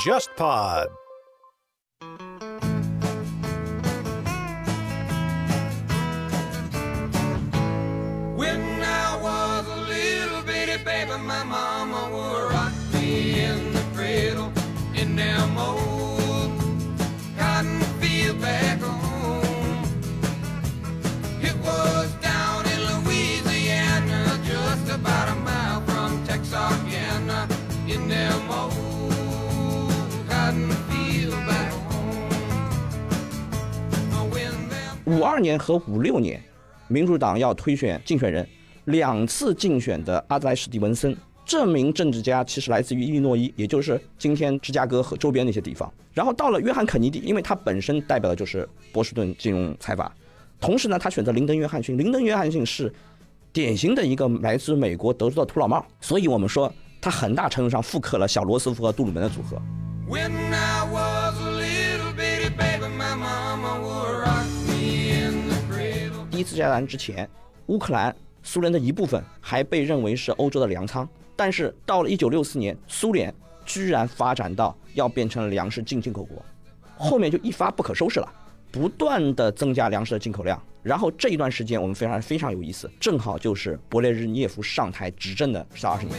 JustPod。五二年和五六年，民主党要推选竞选人，两次竞选的阿德莱·史蒂文森，这名政治家其实来自于伊利诺伊，也就是今天芝加哥和周边那些地方。然后到了约翰·肯尼迪，因为他本身代表的就是波士顿金融财阀，同时呢，他选择林登·约翰逊。林登·约翰逊是典型的一个来自美国德州的土老帽，所以我们说他很大程度上复刻了小罗斯福和杜鲁门的组合。第一次世界大战之前，乌克兰苏联的一部分还被认为是欧洲的粮仓，但是到了1964年，苏联居然发展到要变成粮食进进口国，后面就一发不可收拾了，不断的增加粮食的进口量。然后这一段时间我们非常非常有意思，正好就是勃列日涅夫上台执政的十二十年。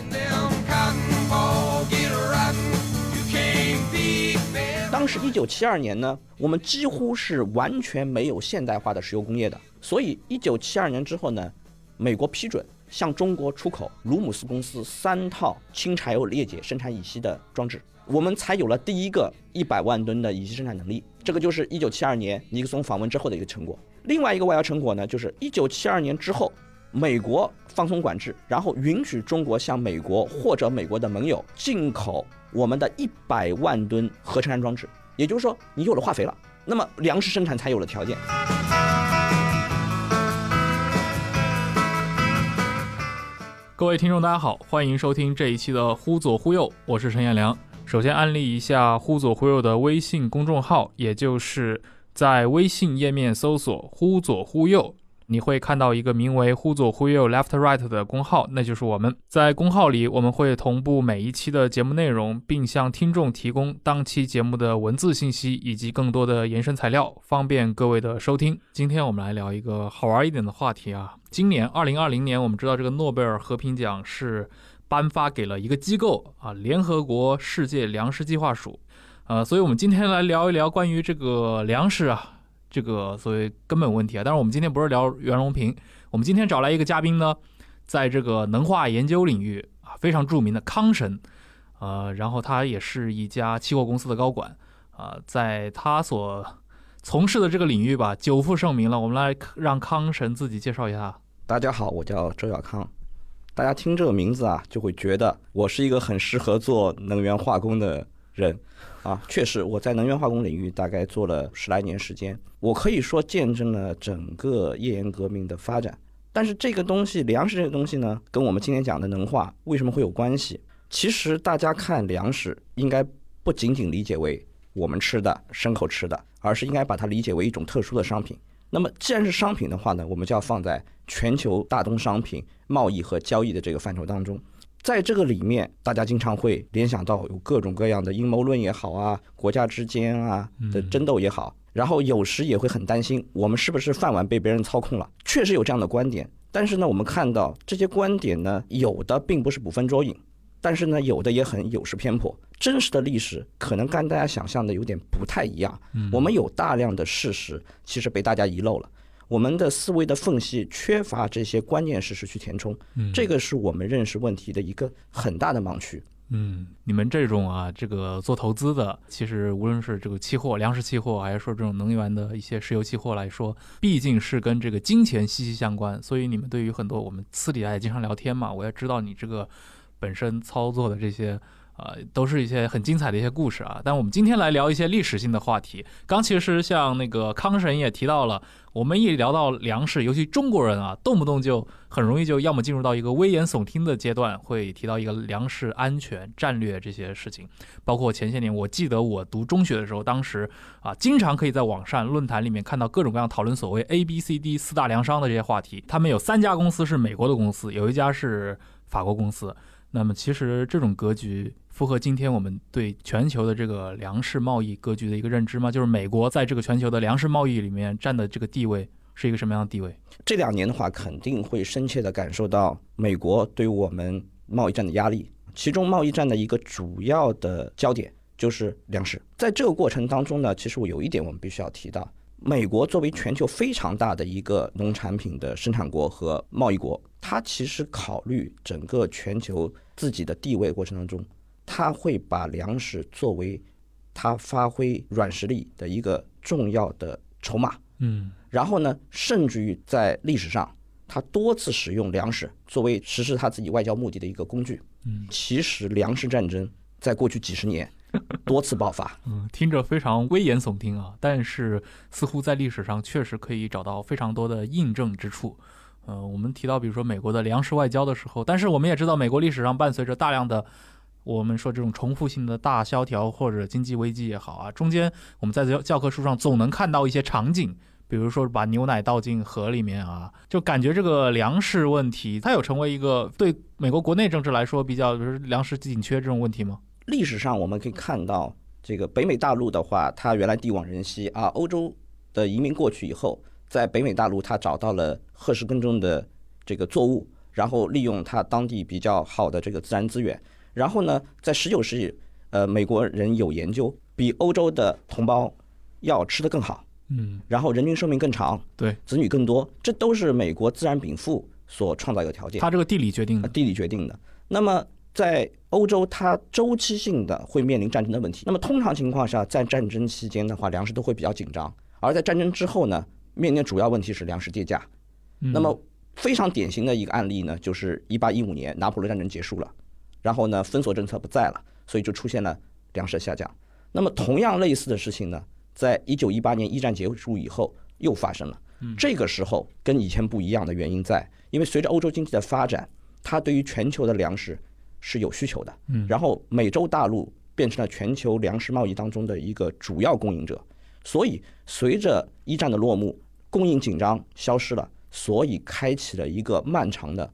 当时一九七二年呢，我们几乎是完全没有现代化的石油工业的，所以一九七二年之后呢，美国批准向中国出口鲁姆斯公司三套轻柴油裂解生产乙烯的装置，我们才有了第一个一百万吨的乙烯生产能力。这个就是一九七二年尼克松访问之后的一个成果。另外一个外交成果呢，就是一九七二年之后，美国放松管制，然后允许中国向美国或者美国的盟友进口我们的一百万吨合成氨装置，也就是说，你有了化肥了，那么粮食生产才有了条件。各位听众，大家好，欢迎收听这一期的《忽左忽右》，我是陈彦良。首先安利一下《忽左忽右》的微信公众号，也就是在微信页面搜索“忽左忽右”，你会看到一个名为“忽左忽右 Left Right” 的公号，那就是我们。在公号里，我们会同步每一期的节目内容，并向听众提供当期节目的文字信息以及更多的延伸材料，方便各位的收听。今天我们来聊一个好玩一点的话题啊。今年二零二零年，我们知道这个诺贝尔和平奖是颁发给了一个机构啊，联合国世界粮食计划署。呃，所以我们今天来聊一聊关于这个粮食啊，这个所谓根本问题啊。但是，我们今天不是聊袁隆平，我们今天找来一个嘉宾呢，在这个能化研究领域啊非常著名的康神，呃，然后他也是一家期货公司的高管啊、在他所从事的这个领域吧，久负盛名了。我们来让康神自己介绍一下。大家好，我叫周小康。大家听这个名字啊，就会觉得我是一个很适合做能源化工的人啊。确实，我在能源化工领域大概做了十来年时间，我可以说见证了整个页岩革命的发展。但是这个东西，粮食这个东西呢，跟我们今天讲的能化为什么会有关系？其实大家看粮食，应该不仅仅理解为我们吃的牲口吃的，而是应该把它理解为一种特殊的商品。那么既然是商品的话呢，我们就要放在全球大宗商品贸易和交易的这个范畴当中。在这个里面，大家经常会联想到有各种各样的阴谋论也好啊，国家之间啊的争斗也好，然后有时也会很担心我们是不是饭碗被别人操控了。确实有这样的观点，但是呢，我们看到这些观点呢，有的并不是捕风捉影，但是呢，有的也很有失偏颇。真实的历史可能跟大家想象的有点不太一样。我们有大量的事实其实被大家遗漏了，我们的思维的缝隙缺乏这些关键事实去填充，嗯这个是我们认识问题的一个很大的盲区。嗯，你们这种啊，这个做投资的，其实无论是这个期货、粮食期货，还是说这种能源的一些石油期货来说，毕竟是跟这个金钱息息相关，所以你们对于很多我们私底下也经常聊天嘛，我也知道你这个本身操作的这些。呃，都是一些很精彩的一些故事啊。但我们今天来聊一些历史性的话题。刚其实像那个康神也提到了，我们一聊到粮食，尤其中国人啊，动不动就很容易就要么进入到一个危言耸听的阶段，会提到一个粮食安全战略这些事情。包括前些年，我记得我读中学的时候，当时啊，经常可以在网上论坛里面看到各种各样讨论所谓 A、B、C、D 四大粮商的这些话题。他们有三家公司是美国的公司，有一家是法国公司。那么其实这种格局符合今天我们对全球的这个粮食贸易格局的一个认知吗？就是美国在这个全球的粮食贸易里面占的这个地位是一个什么样的地位？这两年的话，肯定会深切地感受到美国对我们贸易战的压力。其中，贸易战的一个主要的焦点就是粮食。在这个过程当中呢，其实我有一点我们必须要提到：美国作为全球非常大的一个农产品的生产国和贸易国，它其实考虑整个全球自己的地位过程当中，它会把粮食作为他发挥软实力的一个重要的筹码。嗯然后呢，甚至于在历史上，他多次使用粮食作为实施他自己外交目的的一个工具。嗯其实粮食战争在过去几十年 多次爆发。嗯，听着非常危言耸听啊，但是似乎在历史上确实可以找到非常多的印证之处。呃，我们提到比如说美国的粮食外交的时候，但是我们也知道，美国历史上伴随着大量的我们说这种重复性的大萧条或者经济危机也好啊，中间我们在教教科书上总能看到一些场景，比如说把牛奶倒进河里面啊，就感觉这个粮食问题，它有成为一个对美国国内政治来说比较，比如粮食紧缺这种问题吗？历史上我们可以看到，这个北美大陆的话，它原来地广人稀啊，欧洲的移民过去以后，在北美大陆它找到了合适耕种的这个作物，然后利用它当地比较好的这个自然资源，然后呢，在十九世纪，呃，美国人有研究，比欧洲的同胞要吃得更好，嗯，然后人均寿命更长，对，子女更多，这都是美国自然禀赋所创造一个条件。它这个地理决定的。地理决定的。那么在欧洲，它周期性的会面临战争的问题。那么通常情况下，在战争期间的话，粮食都会比较紧张；而在战争之后呢，面临的主要问题是粮食跌价。嗯那么非常典型的一个案例呢，就是一八一五年拿破仑战争结束了，然后呢封锁政策不在了，所以就出现了粮食下降。那么同样类似的事情呢，在一九一八年一战结束以后又发生了。这个时候跟以前不一样的原因在，因为随着欧洲经济的发展，它对于全球的粮食是有需求的。嗯然后美洲大陆变成了全球粮食贸易当中的一个主要供应者，所以随着一战的落幕，供应紧张消失了，所以开启了一个漫长的。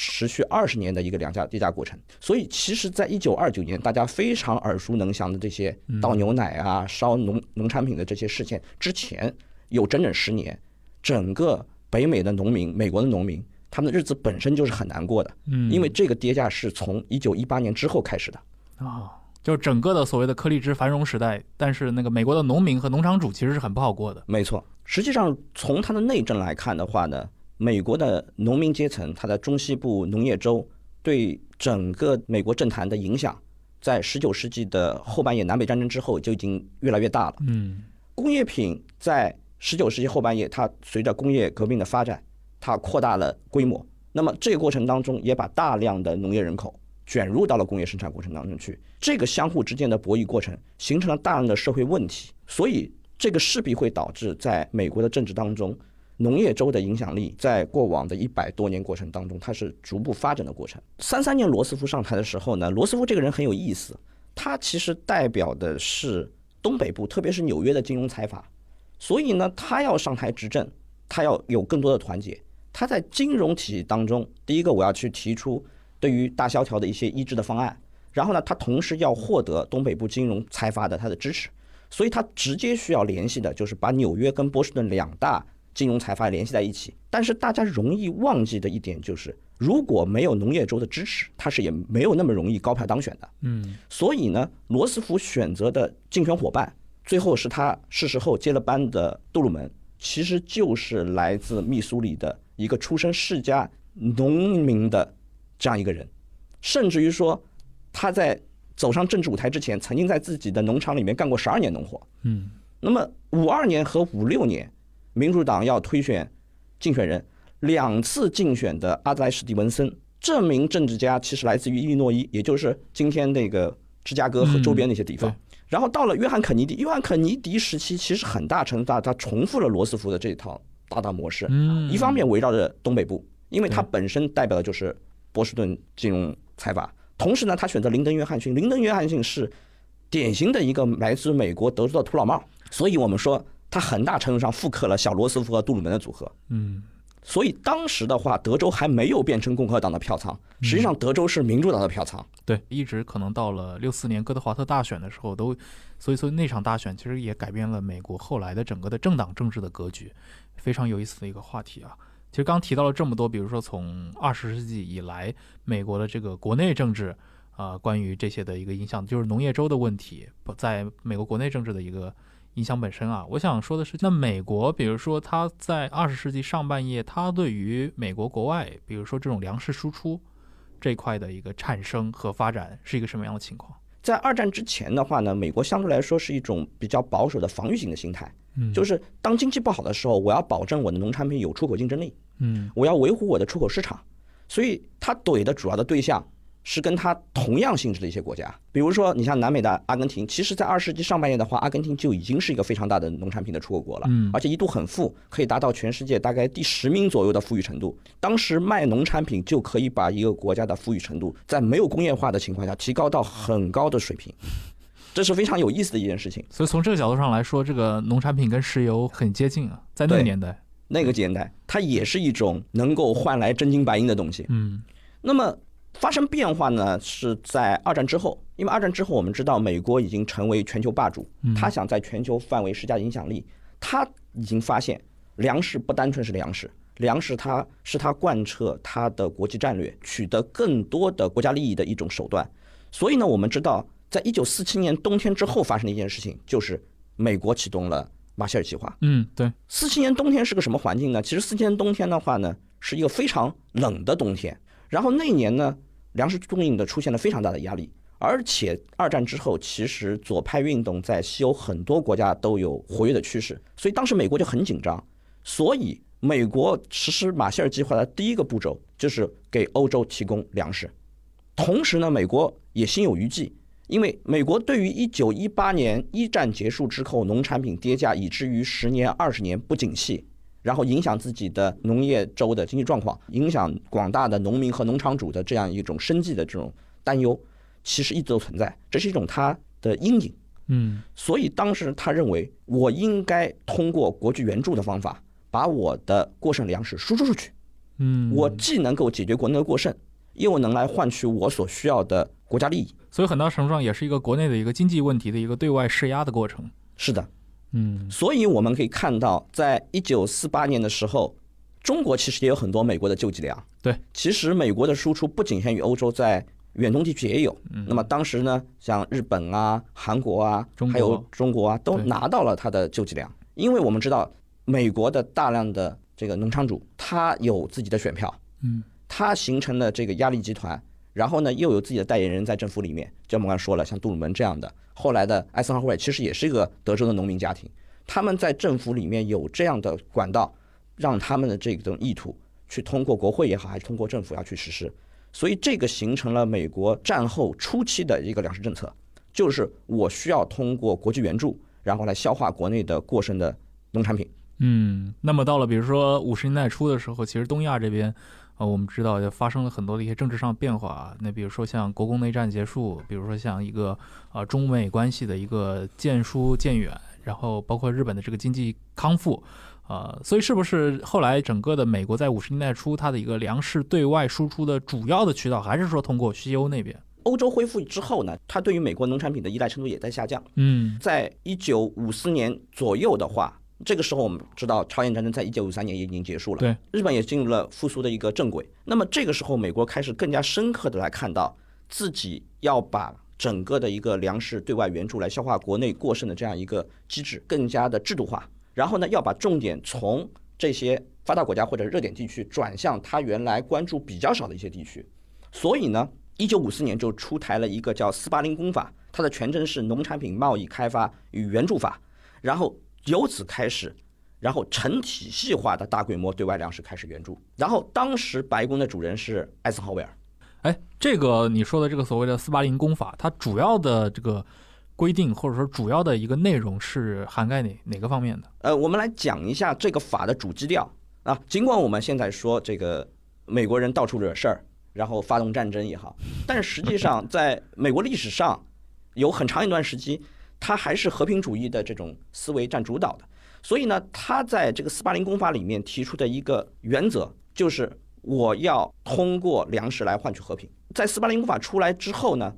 持续二十年的一个粮价跌价过程，所以其实，在一九二九年，大家非常耳熟能详的这些倒牛奶啊、烧农农产品的这些事件之前，有整整十年，整个北美的农民、美国的农民，他们的日子本身就是很难过的，嗯，因为这个跌价是从一九一八年之后开始的。啊，就是整个的所谓的颗粒之繁荣时代，但是那个美国的农民和农场主其实是很不好过的。没错，实际上从它的内政来看的话呢，美国的农民阶层，它的中西部农业州对整个美国政坛的影响，在十九世纪的后半叶南北战争之后就已经越来越大了。嗯工业品在十九世纪后半叶，它随着工业革命的发展，它扩大了规模。那么这个过程当中，也把大量的农业人口卷入到了工业生产过程当中去。这个相互之间的博弈过程，形成了大量的社会问题。所以这个势必会导致在美国的政治当中，农业州的影响力在过往的一百多年过程当中，它是逐步发展的过程。三三年罗斯福上台的时候呢，罗斯福这个人很有意思，他其实代表的是东北部，特别是纽约的金融财阀。所以呢，他要上台执政，他要有更多的团结。他在金融体系当中，第一个我要去提出对于大萧条的一些医治的方案，然后呢，他同时要获得东北部金融财阀的他的支持，所以他直接需要联系的就是把纽约跟波士顿两大金融财阀联系在一起。但是大家容易忘记的一点就是，如果没有农业州的支持，他是也没有那么容易高票当选的。嗯所以呢，罗斯福选择的竞选伙伴，最后是他逝世后接了班的杜鲁门，其实就是来自密苏里的一个出身世家农民的这样一个人，甚至于说他在走上政治舞台之前，曾经在自己的农场里面干过十二年农活。嗯那么五二年和五六年，民主党要推选竞选人，两次竞选的阿德莱史蒂文森这名政治家其实来自于伊利诺伊，也就是今天那个芝加哥和周边那些地方。嗯然后到了约翰肯尼迪，约翰肯尼迪时期其实很大程度上他重复了罗斯福的这套大大模式。嗯，一方面围绕着东北部，因为它本身代表的就是波士顿金融财阀。同时呢，他选择林登·约翰逊，林登·约翰逊是典型的一个来自美国德州的土老帽，所以我们说他很大程度上复刻了小罗斯福和杜鲁门的组合。嗯所以当时的话，德州还没有变成共和党的票仓，实际上德州是民主党的票仓。对，一直可能到了六四年哥德华特大选的时候都，所以说那场大选其实也改变了美国后来的整个的政党政治的格局，非常有意思的一个话题啊。其实刚提到了这么多，比如说从二十世纪以来美国的这个国内政治啊、关于这些的一个影响，就是农业州的问题，不在美国国内政治的一个影响本身啊。我想说的是，那美国，比如说它在二十世纪上半叶，它对于美国国外，比如说这种粮食输出。这块的一个产生和发展是一个什么样的情况？在二战之前的话呢，美国相对来说是一种比较保守的防御型的心态，嗯就是当经济不好的时候，我要保证我的农产品有出口竞争力，嗯我要维护我的出口市场，所以他怼的主要的对象是跟它同样性质的一些国家，比如说你像南美的阿根廷，其实在二十世纪上半叶的话，阿根廷就已经是一个非常大的农产品的出口国了，嗯而且一度很富，可以达到全世界大概第十名左右的富裕程度。当时卖农产品就可以把一个国家的富裕程度，在没有工业化的情况下提高到很高的水平，这是非常有意思的一件事情。所以从这个角度上来说，这个农产品跟石油很接近啊，在那个年代，那个年代，它也是一种能够换来真金白银的东西。嗯那么发生变化呢，是在二战之后，因为二战之后我们知道美国已经成为全球霸主，他想在全球范围施加影响力，他已经发现粮食不单纯是粮食。粮食它是他贯彻他的国际战略、取得更多的国家利益的一种手段。所以呢，我们知道，在一九四七年冬天之后发生的一件事情，就是美国启动了马歇尔计划。嗯，对，四七年冬天是个什么环境呢？其实四七年冬天的话呢，是一个非常冷的冬天。然后那一年呢，粮食供应的出现了非常大的压力，而且二战之后，其实左派运动在西欧很多国家都有活跃的趋势，所以当时美国就很紧张。所以美国实施马歇尔计划的第一个步骤就是给欧洲提供粮食。同时呢，美国也心有余悸，因为美国对于1918年一战结束之后农产品跌价，以至于十年、二十年不景气，然后影响自己的农业州的经济状况，影响广大的农民和农场主的这样一种生计的这种担忧，其实一直都存在，这是一种他的阴影。嗯所以当时他认为，我应该通过国际援助的方法，把我的过剩粮食输出出去。嗯，我既能够解决国内的过剩，又能来换取我所需要的国家利益。所以很大程度上也是一个国内的一个经济问题的一个对外施压的过程。是的，嗯。所以我们可以看到，在一九四八年的时候，中国其实也有很多美国的救济粮。对，其实美国的输出不仅限于欧洲，在远东地区也有。那么当时呢，像日本啊、韩国啊，国。还有中国啊，都拿到了它的救济粮，因为我们知道美国的大量的这个农场主，他有自己的选票，嗯。他形成了这个压力集团，然后呢又有自己的代言人在政府里面，就我们刚才说了，像杜鲁门这样的，后来的艾森豪威尔其实也是一个德州的农民家庭，他们在政府里面有这样的管道，让他们的这种意图去通过国会也好，还是通过政府要去实施，所以这个形成了美国战后初期的一个粮食政策，就是我需要通过国际援助，然后来消化国内的过剩的农产品。嗯，那么到了比如说五十年代初的时候，其实东亚这边，呃，我们知道也发生了很多的一些政治上变化啊。那比如说像国共内战结束，比如说像一个呃中美关系的一个渐疏渐远，然后包括日本的这个经济康复，呃，所以是不是后来整个的美国在五十年代初它的一个粮食对外输出的主要的渠道，还是说通过西欧那边？欧洲恢复之后呢，它对于美国农产品的依赖程度也在下降。嗯在一九五四年左右的话，这个时候我们知道朝鲜战争在一九五三年也已经结束了，对，日本也进入了复苏的一个正轨。那么这个时候，美国开始更加深刻的来看到自己要把整个的一个粮食对外援助来消化国内过剩的这样一个机制更加的制度化，然后呢，要把重点从这些发达国家或者热点地区转向他原来关注比较少的一些地区。所以呢，一九五四年就出台了一个叫斯巴林公法，它的全称是《农产品贸易开发与援助法》，然后由此开始，然后成体系化的大规模对外粮食开始援助。然后当时白宫的主人是艾森豪威尔，哎，这个你说的这个所谓的四八零公法，它主要的这个规定或者说主要的一个内容是涵盖哪哪个方面的？呃，我们来讲一下这个法的主基调啊。尽管我们现在说这个美国人到处惹事儿，然后发动战争也好，但实际上在美国历史上有很长一段时期，它还是和平主义的这种思维占主导的。所以呢，他在这个斯巴林公法里面提出的一个原则就是，我要通过粮食来换取和平。在斯巴林公法出来之后呢，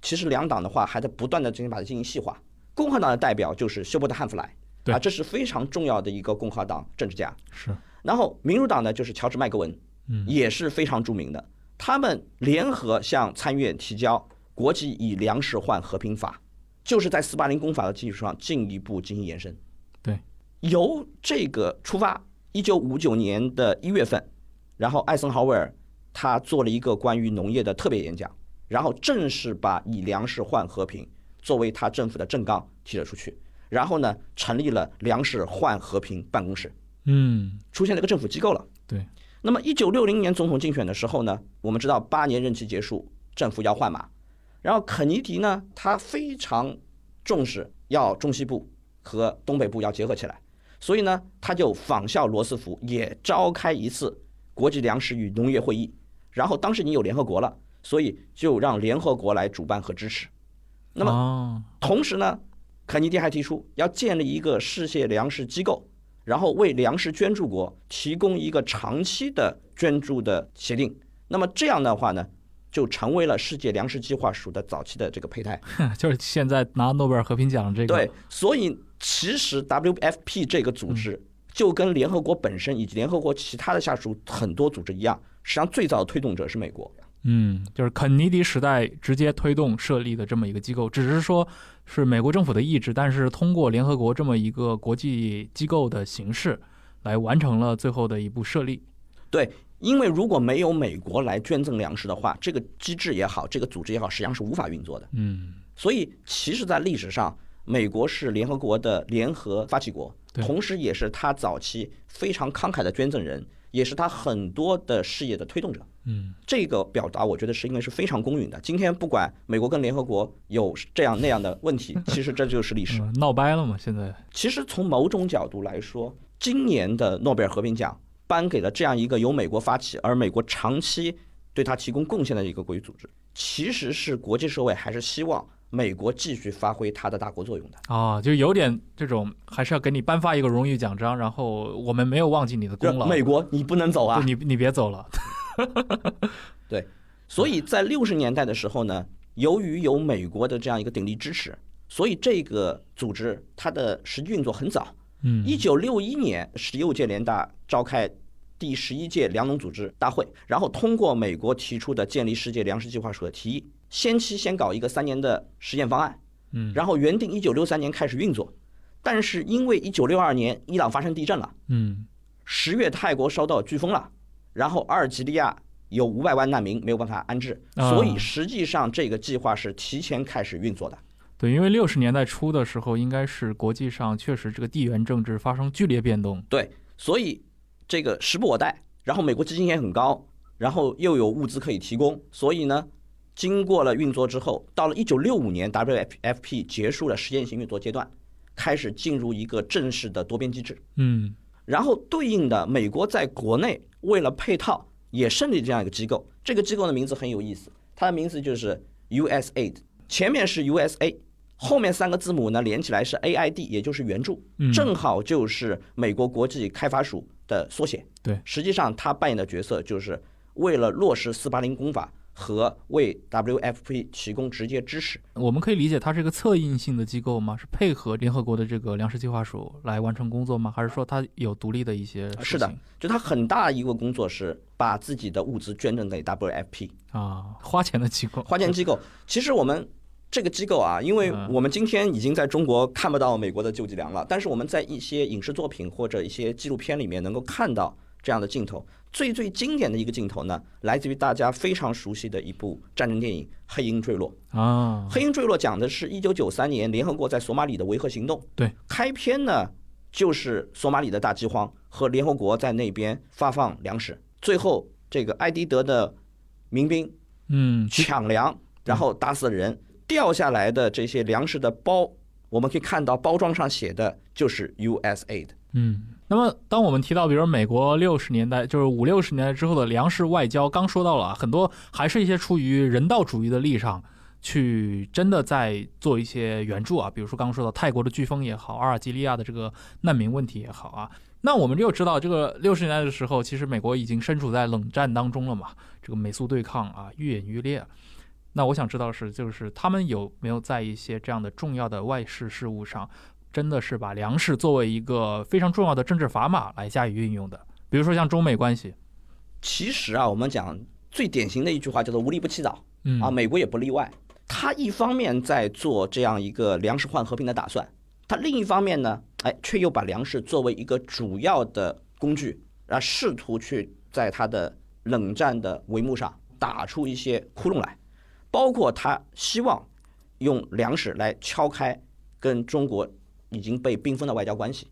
其实两党的话还在不断的进行把它进行细化。共和党的代表就是休伯特·汉弗莱，对啊，这是非常重要的一个共和党政治家。是，然后民主党呢就是乔治·麦格文，嗯也是非常著名的。他们联合向参议院提交《国际以粮食换和平法》，就是在斯巴林公法的基础上进一步进行延伸。对，由这个出发，一九五九年的一月份，然后艾森豪威尔他做了一个关于农业的特别演讲，然后正式把以粮食换和平作为他政府的政纲提了出去，然后呢，成立了粮食换和平办公室。嗯，出现了一个政府机构了。对，那么一九六零年总统竞选的时候呢，我们知道八年任期结束，政府要换马，然后肯尼迪呢，他非常重视要中西部和东北部要结合起来，所以呢，他就仿效罗斯福，也召开一次国际粮食与农业会议。然后当时已经有联合国了，所以就让联合国来主办和支持。那么么同时呢，肯尼迪还提出要建立一个世界粮食机构，然后为粮食捐助国提供一个长期的捐助的协定。那么这样的话呢，就成为了世界粮食计划署的早期的这个胚胎。就是现在拿诺贝尔和平奖这个，对，所以其实 WFP 这个组织就跟联合国本身以及联合国其他的下属很多组织一样，实际上最早的推动者是美国。嗯，就是肯尼迪时代直接推动设立的这么一个机构，只是说是美国政府的意志，但是通过联合国这么一个国际机构的形式来完成了最后的一步设立。对，因为如果没有美国来捐赠粮食的话，这个机制也好，这个组织也好，实际上是无法运作的。嗯，所以，其实，在历史上，美国是联合国的联合发起国，同时也是他早期非常慷慨的捐赠人，也是他很多的事业的推动者。嗯，这个表达，我觉得是因为是非常公允的。今天不管美国跟联合国有这样那样的问题，其实这就是历史。嗯闹掰了嘛？现在，其实从某种角度来说，今年的诺贝尔和平奖颁给了这样一个由美国发起，而美国长期对它提供贡献的一个国际组织，其实是国际社会还是希望美国继续发挥它的大国作用的。啊，就有点这种，还是要给你颁发一个荣誉奖章，然后我们没有忘记你的功劳，美国，你不能走啊！你你别走了。对所以在六十年代的时候呢，由于有美国的这样一个鼎力支持，所以这个组织它的实际运作很早。嗯，一九六一年，十六届联大召开第十一届粮农组织大会，然后通过美国提出的建立世界粮食计划署的提议，先期先搞一个三年的实验方案，嗯，然后原定一九六三年开始运作，但是因为一九六二年伊朗发生地震了，嗯。十月泰国烧到飓风了，然后阿尔及利亚有五百万难民没有办法安置，啊。所以实际上这个计划是提前开始运作的。对，因为六十年代初的时候，应该是国际上确实这个地缘政治发生剧烈变动。对，所以这个时不我待，然后美国资金也很高，然后又有物资可以提供，所以呢，经过了运作之后，到了一九六五年，WFP 结束了实验性运作阶段，开始进入一个正式的多边机制。嗯然后对应的，美国在国内为了配套，也设立这样一个机构。这个机构的名字很有意思，它的名字就是 USAID，前面是 USA，后面三个字母呢连起来是 AID，也就是援助嗯，正好就是美国国际开发署的缩写。对实际上它扮演的角色就是为了落实四八零公法和为 WFP 提供直接支持。我们可以理解它是一个策应性的机构吗？是配合联合国的这个粮食计划署来完成工作吗？还是说它有独立的一些？是的，就它很大一个工作是把自己的物资捐赠给 WFP。啊，花钱的机构，花钱机构，其实我们这个机构啊，因为嗯我们今天已经在中国看不到美国的救济粮了，但是我们在一些影视作品或者一些纪录片里面能够看到这样的镜头。最最经典的一个镜头呢，来自于大家非常熟悉的一部战争电影《黑鹰坠落》。啊，黑鹰坠落讲的是一九九三年联合国在索马里的维和行动。对，开篇呢就是索马里的大饥荒和联合国在那边发放粮食，最后这个埃迪德的民兵嗯，抢粮，然后打死了人，掉下来的这些粮食的包，我们可以看到包装上写的就是 USA 的。嗯，那么当我们提到，比如美国六十年代，就是五六十年代之后的粮食外交，刚说到了很多还是一些出于人道主义的立场去真的在做一些援助啊，比如说刚刚说到泰国的飓风也好，阿尔及利亚的这个难民问题也好啊。那我们就知道，这个六十年代的时候，其实美国已经身处在冷战当中了嘛，这个美苏对抗啊愈演愈烈。那我想知道的是，就是他们有没有在一些这样的重要的外事事务上，真的是把粮食作为一个非常重要的政治砝码来加以运用的？比如说像中美关系，其实啊，我们讲最典型的一句话叫做“无利不起早”，嗯啊，美国也不例外。他一方面在做这样一个粮食换和平的打算，他另一方面呢，哎，却又把粮食作为一个主要的工具，啊，试图去在他的冷战的帷幕上打出一些窟窿来，包括他希望用粮食来敲开跟中国已经被冰封的外交关系。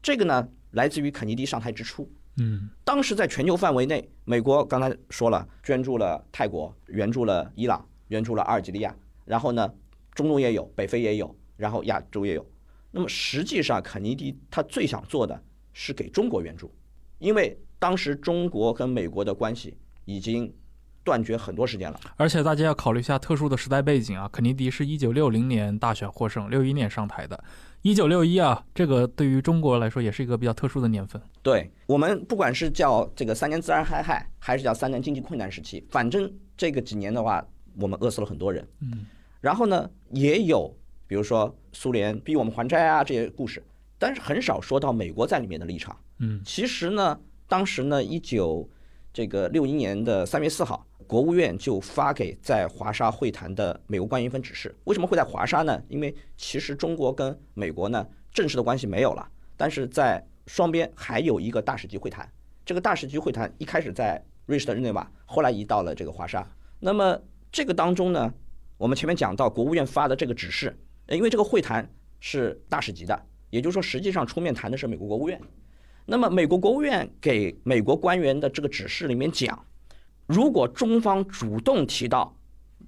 这个呢，来自于肯尼迪上台之初，嗯当时在全球范围内，美国刚才说了，捐助了泰国，援助了伊朗，援助了阿尔及利亚，然后呢，中东也有，北非也有，然后亚洲也有。那么实际上，肯尼迪他最想做的是给中国援助，因为当时中国跟美国的关系已经断绝很多时间了。而且大家要考虑一下特殊的时代背景啊，肯尼迪是一九六零年大选获胜，六一年上台的，一九六一啊，这个对于中国来说也是一个比较特殊的年份。对我们不管是叫这个三年自然灾害，还是叫三年经济困难时期，反正这个几年的话，我们饿死了很多人。嗯，然后呢，也有比如说苏联逼我们还债啊这些故事，但是很少说到美国在里面的立场。嗯其实呢，当时呢，一九这个六一年的三月四号，国务院就发给在华沙会谈的美国官员一份指示。为什么会在华沙呢？因为其实中国跟美国呢正式的关系没有了，但是在双边还有一个大使级会谈。这个大使级会谈一开始在瑞士的日内瓦，后来移到了这个华沙。那么这个当中呢，我们前面讲到国务院发的这个指示，因为这个会谈是大使级的，也就是说实际上出面谈的是美国国务院。那么美国国务院给美国官员的这个指示里面讲，如果中方主动提到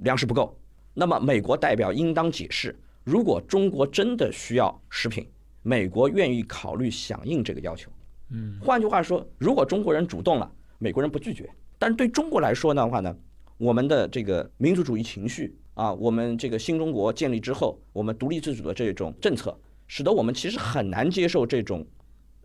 粮食不够，那么美国代表应当解释，如果中国真的需要食品，美国愿意考虑响应这个要求。嗯换句话说，如果中国人主动了，美国人不拒绝。但是对中国来说的话呢，我们的这个民族主义情绪啊，我们这个新中国建立之后，我们独立自主的这种政策，使得我们其实很难接受这种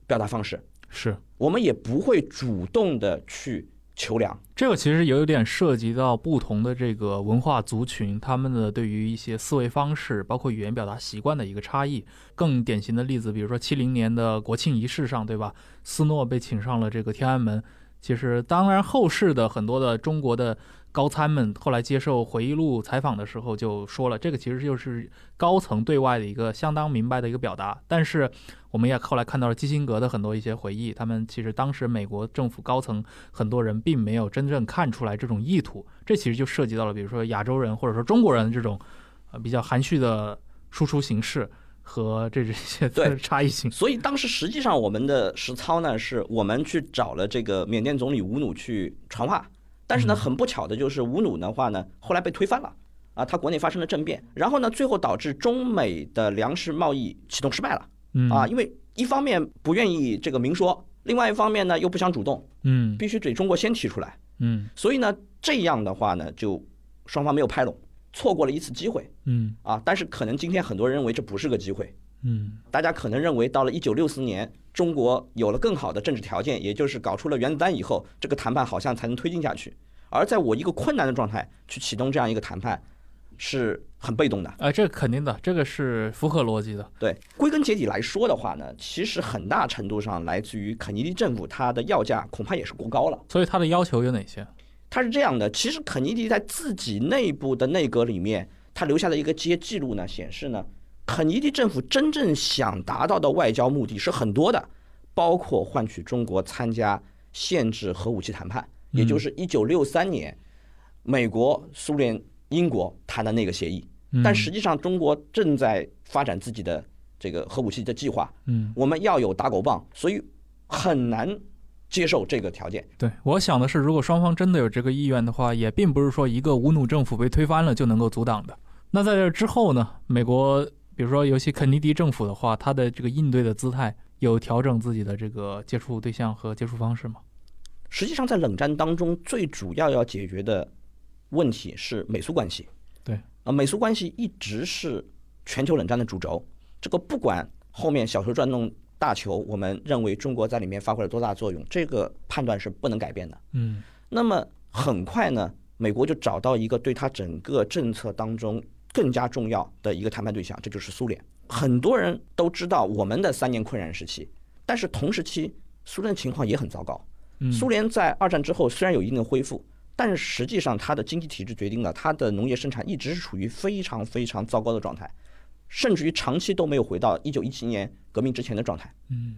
表达方式。是。我们也不会主动的去求粮。这个其实有点涉及到不同的这个文化族群，他们的对于一些思维方式，包括语言表达习惯的一个差异。更典型的例子，比如说七零年的国庆仪式上，对吧？斯诺被请上了这个天安门。其实，当然后世的很多的中国的高参们后来接受回忆录采访的时候就说了，这个其实就是高层对外的一个相当明白的一个表达。但是，我们也后来看到了基辛格的很多一些回忆，他们其实当时美国政府高层很多人并没有真正看出来这种意图，这其实就涉及到了，比如说亚洲人或者说中国人这种，呃比较含蓄的输出形式和这这些 对差异性。所以当时实际上我们的实操呢，是我们去找了这个缅甸总理吴努去传话，但是呢，嗯很不巧的就是吴努的话呢，后来被推翻了。啊，他国内发生了政变，然后呢，最后导致中美的粮食贸易启动失败了嗯啊，因为一方面不愿意这个明说，另外一方面呢又不想主动，嗯必须得中国先提出来，嗯所以呢，这样的话呢，就双方没有拍拢，错过了一次机会嗯啊。但是可能今天很多人认为这不是个机会，嗯大家可能认为到了一九六四年，中国有了更好的政治条件，也就是搞出了原子弹以后，这个谈判好像才能推进下去。而在我一个困难的状态去启动这样一个谈判，是很被动的。啊，这肯定的，这个是符合逻辑的。对，归根结底来说的话呢，其实很大程度上来自于肯尼迪政府它的要价恐怕也是过高了。所以他的要求有哪些？它是这样的，其实肯尼迪在自己内部的内阁里面，他留下的一个些记录呢，显示呢，肯尼迪政府真正想达到的外交目的是很多的，包括换取中国参加限制核武器谈判，也就是一九六三年美国、苏联、英国谈的那个协议。嗯但实际上，中国正在发展自己的这个核武器的计划，嗯，我们要有打狗棒，所以很难接受这个条件。对，我想的是，如果双方真的有这个意愿的话，也并不是说一个无努政府被推翻了就能够阻挡的。那在这之后呢，美国比如说尤其肯尼迪政府的话，他的这个应对的姿态有调整自己的这个接触对象和接触方式吗？实际上，在冷战当中，最主要要解决的问题是美苏关系。对，啊，美苏关系一直是全球冷战的主轴。这个不管后面小球转动大球，我们认为中国在里面发挥了多大作用，这个判断是不能改变的。嗯那么很快呢，美国就找到一个对他整个政策当中更加重要的一个谈判对象，这就是苏联。很多人都知道我们的三年困难时期，但是同时期苏联的情况也很糟糕。嗯，苏联在二战之后虽然有一定的恢复，但是实际上它的经济体制决定了它的农业生产一直是处于非常非常糟糕的状态，甚至于长期都没有回到一九一七年革命之前的状态。嗯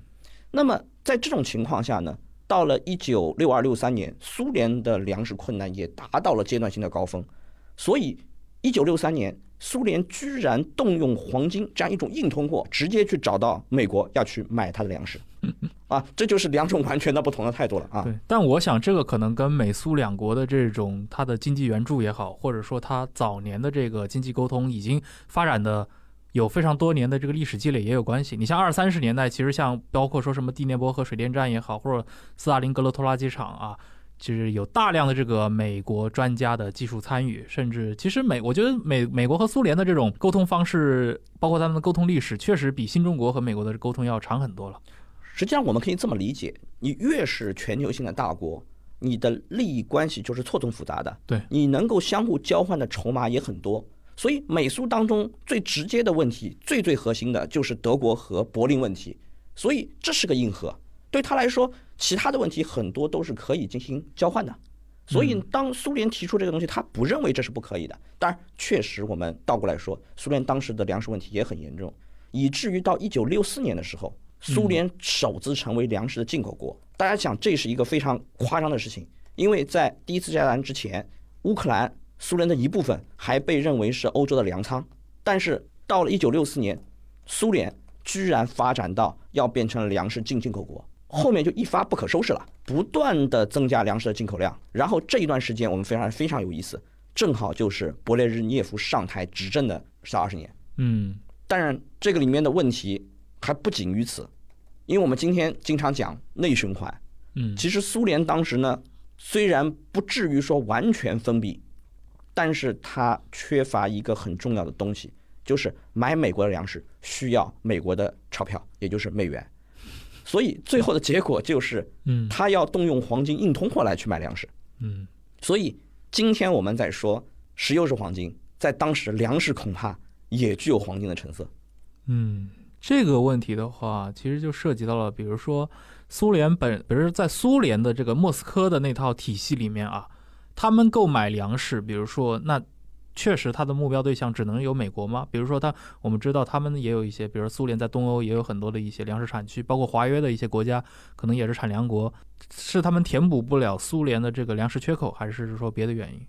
那么在这种情况下呢，到了一九六二六三年，苏联的粮食困难也达到了阶段性的高峰，所以一九六三年，苏联居然动用黄金这样一种硬通货，直接去找到美国要去买它的粮食，啊，这就是两种完全的不同的态度了啊。对，但我想这个可能跟美苏两国的这种它的经济援助也好，或者说它早年的这个经济沟通已经发展的有非常多年的这个历史积累也有关系。你像二三十年代，其实像包括说什么第聂伯河水电站也好，或者斯大林格勒拖拉机厂啊。就是有大量的这个美国专家的技术参与，甚至其实美，我觉得美美国和苏联的这种沟通方式，包括他们的沟通历史，确实比新中国和美国的沟通要长很多了。实际上，我们可以这么理解：你越是全球性的大国，你的利益关系就是错综复杂的。对你能够相互交换的筹码也很多。所以，美苏当中最直接的问题、最最核心的就是德国和柏林问题。所以，这是个硬核。对他来说，其他的问题很多都是可以进行交换的。所以，当苏联提出这个东西，他不认为这是不可以的。当然，确实我们倒过来说，苏联当时的粮食问题也很严重，以至于到一九六四年的时候，苏联首次成为粮食的进口国。大家想，这是一个非常夸张的事情，因为在第一次世界大战之前，乌克兰苏联的一部分还被认为是欧洲的粮仓，但是到了一九六四年，苏联居然发展到要变成粮食进进口国。后面就一发不可收拾了，不断的增加粮食的进口量。然后这一段时间我们非常非常有意思，正好就是勃列日涅夫上台执政的十二十年。嗯当然，这个里面的问题还不仅于此，因为我们今天经常讲内循环。嗯，其实苏联当时呢，虽然不至于说完全封闭，但是它缺乏一个很重要的东西，就是买美国的粮食需要美国的钞票，也就是美元。所以最后的结果就是，嗯他要动用黄金硬通货来去买粮食。嗯所以今天我们在说石油是黄金，在当时粮食恐怕也具有黄金的成色。嗯，这个问题的话，其实就涉及到了，比如说苏联本，比如说在苏联的这个莫斯科的那套体系里面啊，他们购买粮食，比如说那。确实，他的目标对象只能有美国吗？比如说他，我们知道他们也有一些，比如苏联在东欧也有很多的一些粮食产区，包括华约的一些国家，可能也是产粮国，是他们填补不了苏联的这个粮食缺口，还是说别的原因？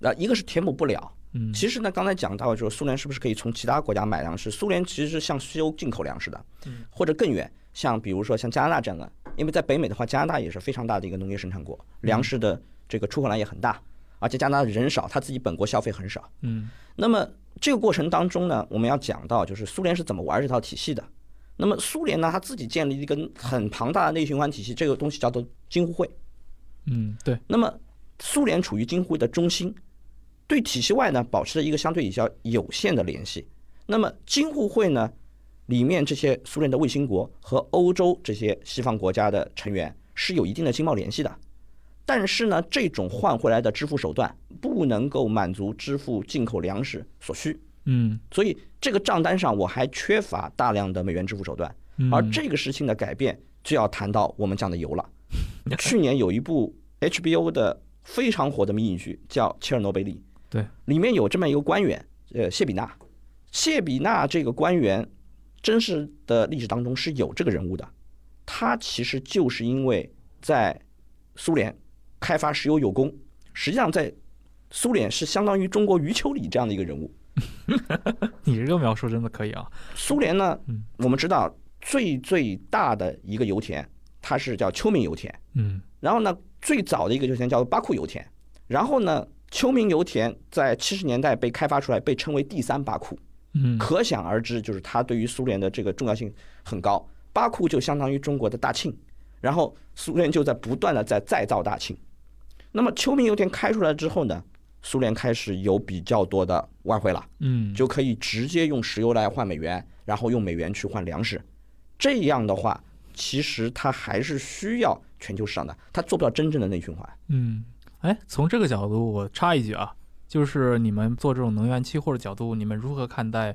那一个是填补不了，嗯，其实呢，刚才讲到就是苏联是不是可以从其他国家买粮食？苏联其实是向西欧进口粮食的，或者更远，像比如说像加拿大这样的，因为在北美的话，加拿大也是非常大的一个农业生产国，粮食的这个出口量也很大，而且加拿大人少，他自己本国消费很少。嗯那么这个过程当中呢，我们要讲到就是苏联是怎么玩这套体系的。那么苏联呢，他自己建立一个很庞大的内循环体系，这个东西叫做京沪会。嗯，对，那么苏联处于京沪会的中心，对体系外呢保持着一个相对比较有限的联系。那么京沪会呢，里面这些苏联的卫星国和欧洲这些西方国家的成员是有一定的经贸联系的，但是呢，这种换回来的支付手段不能够满足支付进口粮食所需，嗯所以这个账单上我还缺乏大量的美元支付手段。嗯，而这个事情的改变，就要谈到我们讲的油了。去年有一部 HBO 的非常火的迷你剧叫《切尔诺贝利》，对，里面有这么一个官员，呃，谢比纳。谢比纳这个官员，真实的历史当中是有这个人物的。他其实就是因为在苏联开发石油有功，实际上在苏联是相当于中国余秋里这样的一个人物。你这个描述真的可以啊。苏联呢嗯，我们知道最最大的一个油田，它是叫秋明油田。嗯然后呢，最早的一个油田叫做巴库油田。然后呢，秋明油田在七十年代被开发出来，被称为第三巴库。嗯可想而知，就是它对于苏联的这个重要性很高。巴库就相当于中国的大庆，然后苏联就在不断的在再造大庆。那么秋明油田开出来之后呢，苏联开始有比较多的外汇了，嗯，就可以直接用石油来换美元，然后用美元去换粮食。这样的话，其实它还是需要全球市场的，它做不到真正的内循环。嗯，哎，从这个角度我插一句啊，就是你们做这种能源期货的角度，你们如何看待？